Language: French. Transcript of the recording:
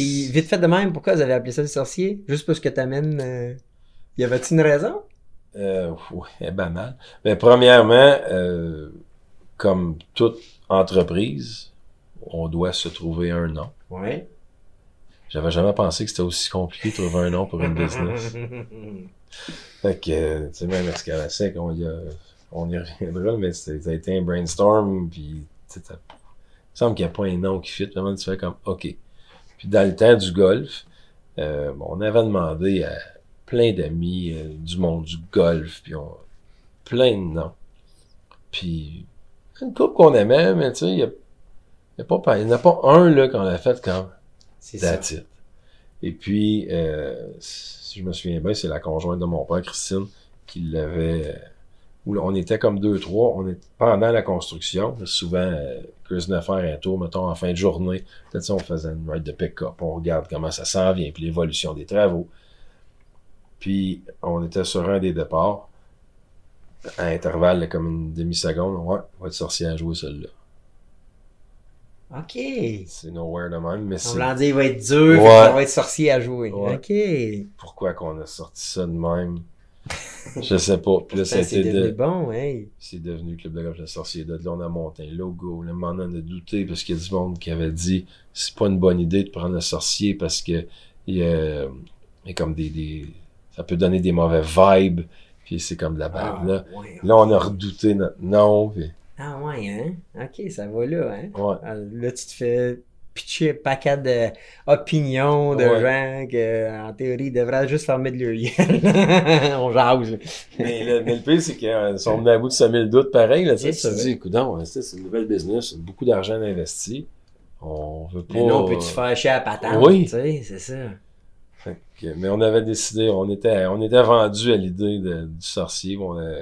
Puis, vite fait de même, pourquoi vous avez appelé ça le sorcier? Juste parce que t'amènes... Euh... Y avait-il une raison? Euh, ouais, banal. Mais premièrement, euh, comme toute entreprise, on doit se trouver un nom. Ouais. J'avais jamais pensé que c'était aussi compliqué de trouver un nom pour une business. fait que, tu sais, même Excavasec, on y a, on y reviendra, mais ça a été un brainstorm, puis, tu sais, il semble qu'il n'y a pas un nom qui fit. Vraiment, tu fais comme, OK. Puis dans le temps du golf, euh, on avait demandé à plein d'amis euh, du monde du golf, puis on, plein de noms. Puis une couple qu'on aimait, mais tu sais, il n'y a, y a, pas, y en a pas un là qu'on a fait comme C'est ça. that's it. Et puis, euh, si je me souviens bien, c'est la conjointe de mon père, Christine, qui l'avait. Où on était comme deux, trois. On est pendant la construction. Souvent, euh, Chris venait faire un tour, mettons, en fin de journée. Peut-être ça, on faisait une ride de pick-up. On regarde comment ça s'en vient, puis l'évolution des travaux. Puis, on était sur un des départs. À intervalle, comme une demi-seconde. Ouais, on va être sorcier à jouer celle-là. OK. C'est nowhere de même, mais On c'est dit, il va être dur, Ouais. ça va être sorcier à jouer. Ouais. OK. pourquoi qu'on a sorti ça de même? Je sais pas. Puis là, ça Ça, c'est devenu de- bon, hey. c'est devenu Club de golf Le Sorcier. De là, on a monté un logo. Le moment on a douté parce qu'il y a du monde qui avait dit c'est pas une bonne idée de prendre le sorcier parce que il y a, il y a comme des, des- ça peut donner des mauvais vibes. Puis c'est comme de la bague. Ah, là. ouais. là, on a redouté notre nom. Puis, Ah ouais, hein? Ok, ça va là, hein? ouais. Ah, Là, tu te fais pitcher un paquet d'opinions de Ouais. gens que, en théorie, ils devraient juste fermer de leur gueule. On jase. Mais le, mais le pire, c'est qu'ils sont venus à bout de semer le doute pareil. Là, tu te dis, écoute, c'est une nouvelle business, beaucoup d'argent investi. On veut pas. Mais là, on peut-tu faire chier à patente? Oui. Tu sais, c'est ça. Fait que- mais on avait décidé, on était, on était vendu à l'idée du sorcier. On a-